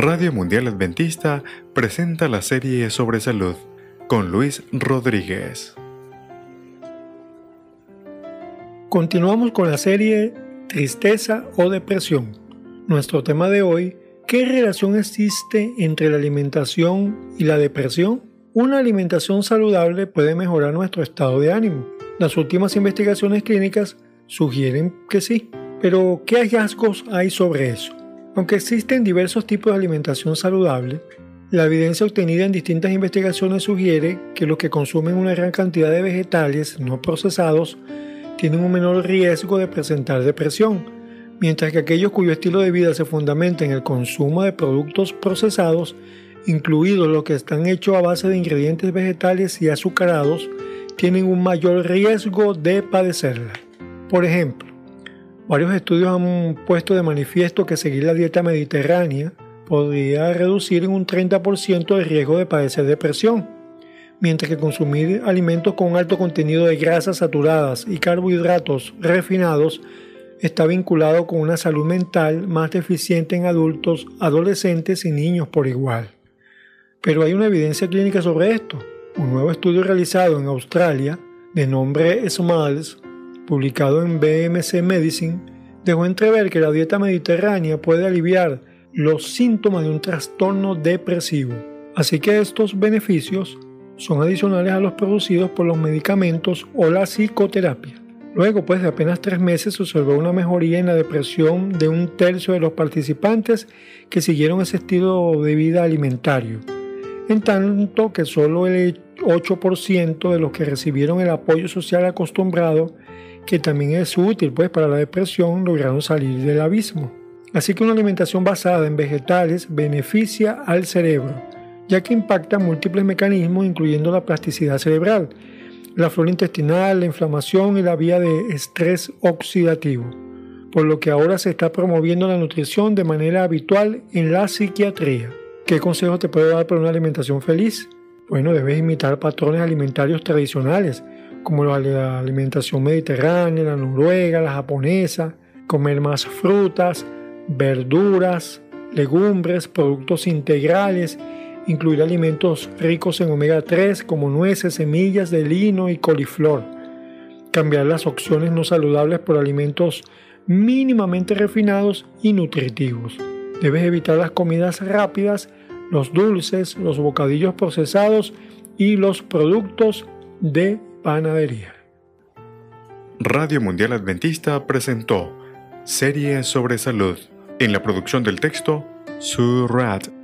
Radio Mundial Adventista presenta la serie sobre salud con Luis Rodríguez. Continuamos con la serie Tristeza o Depresión. Nuestro tema de hoy, ¿qué relación existe entre la alimentación y la depresión? Una alimentación saludable puede mejorar nuestro estado de ánimo. Las últimas investigaciones clínicas sugieren que sí, pero ¿qué hallazgos hay sobre eso? Aunque existen diversos tipos de alimentación saludable, la evidencia obtenida en distintas investigaciones sugiere que los que consumen una gran cantidad de vegetales no procesados tienen un menor riesgo de presentar depresión, mientras que aquellos cuyo estilo de vida se fundamenta en el consumo de productos procesados, incluidos los que están hechos a base de ingredientes vegetales y azucarados, tienen un mayor riesgo de padecerla. Por ejemplo, Varios estudios han puesto de manifiesto que seguir la dieta mediterránea podría reducir en un 30% el riesgo de padecer depresión, mientras que consumir alimentos con alto contenido de grasas saturadas y carbohidratos refinados está vinculado con una salud mental más deficiente en adultos, adolescentes y niños por igual. Pero hay una evidencia clínica sobre esto. Un nuevo estudio realizado en Australia, de nombre SMALS, publicado en BMC Medicine, dejó entrever que la dieta mediterránea puede aliviar los síntomas de un trastorno depresivo. Así que estos beneficios son adicionales a los producidos por los medicamentos o la psicoterapia. Luego, pues de apenas tres meses, se observó una mejoría en la depresión de un tercio de los participantes que siguieron ese estilo de vida alimentario, en tanto que solo el 8% de los que recibieron el apoyo social acostumbrado que también es útil pues para la depresión, lograron salir del abismo. Así que una alimentación basada en vegetales beneficia al cerebro, ya que impacta múltiples mecanismos incluyendo la plasticidad cerebral, la flora intestinal, la inflamación y la vía de estrés oxidativo, por lo que ahora se está promoviendo la nutrición de manera habitual en la psiquiatría. ¿Qué consejo te puedo dar para una alimentación feliz? Bueno, debes imitar patrones alimentarios tradicionales, como la alimentación mediterránea, la noruega, la japonesa, comer más frutas, verduras, legumbres, productos integrales, incluir alimentos ricos en omega 3 como nueces, semillas de lino y coliflor, cambiar las opciones no saludables por alimentos mínimamente refinados y nutritivos. Debes evitar las comidas rápidas, los dulces, los bocadillos procesados y los productos de panadería. Radio Mundial Adventista presentó Serie sobre Salud. En la producción del texto, Surat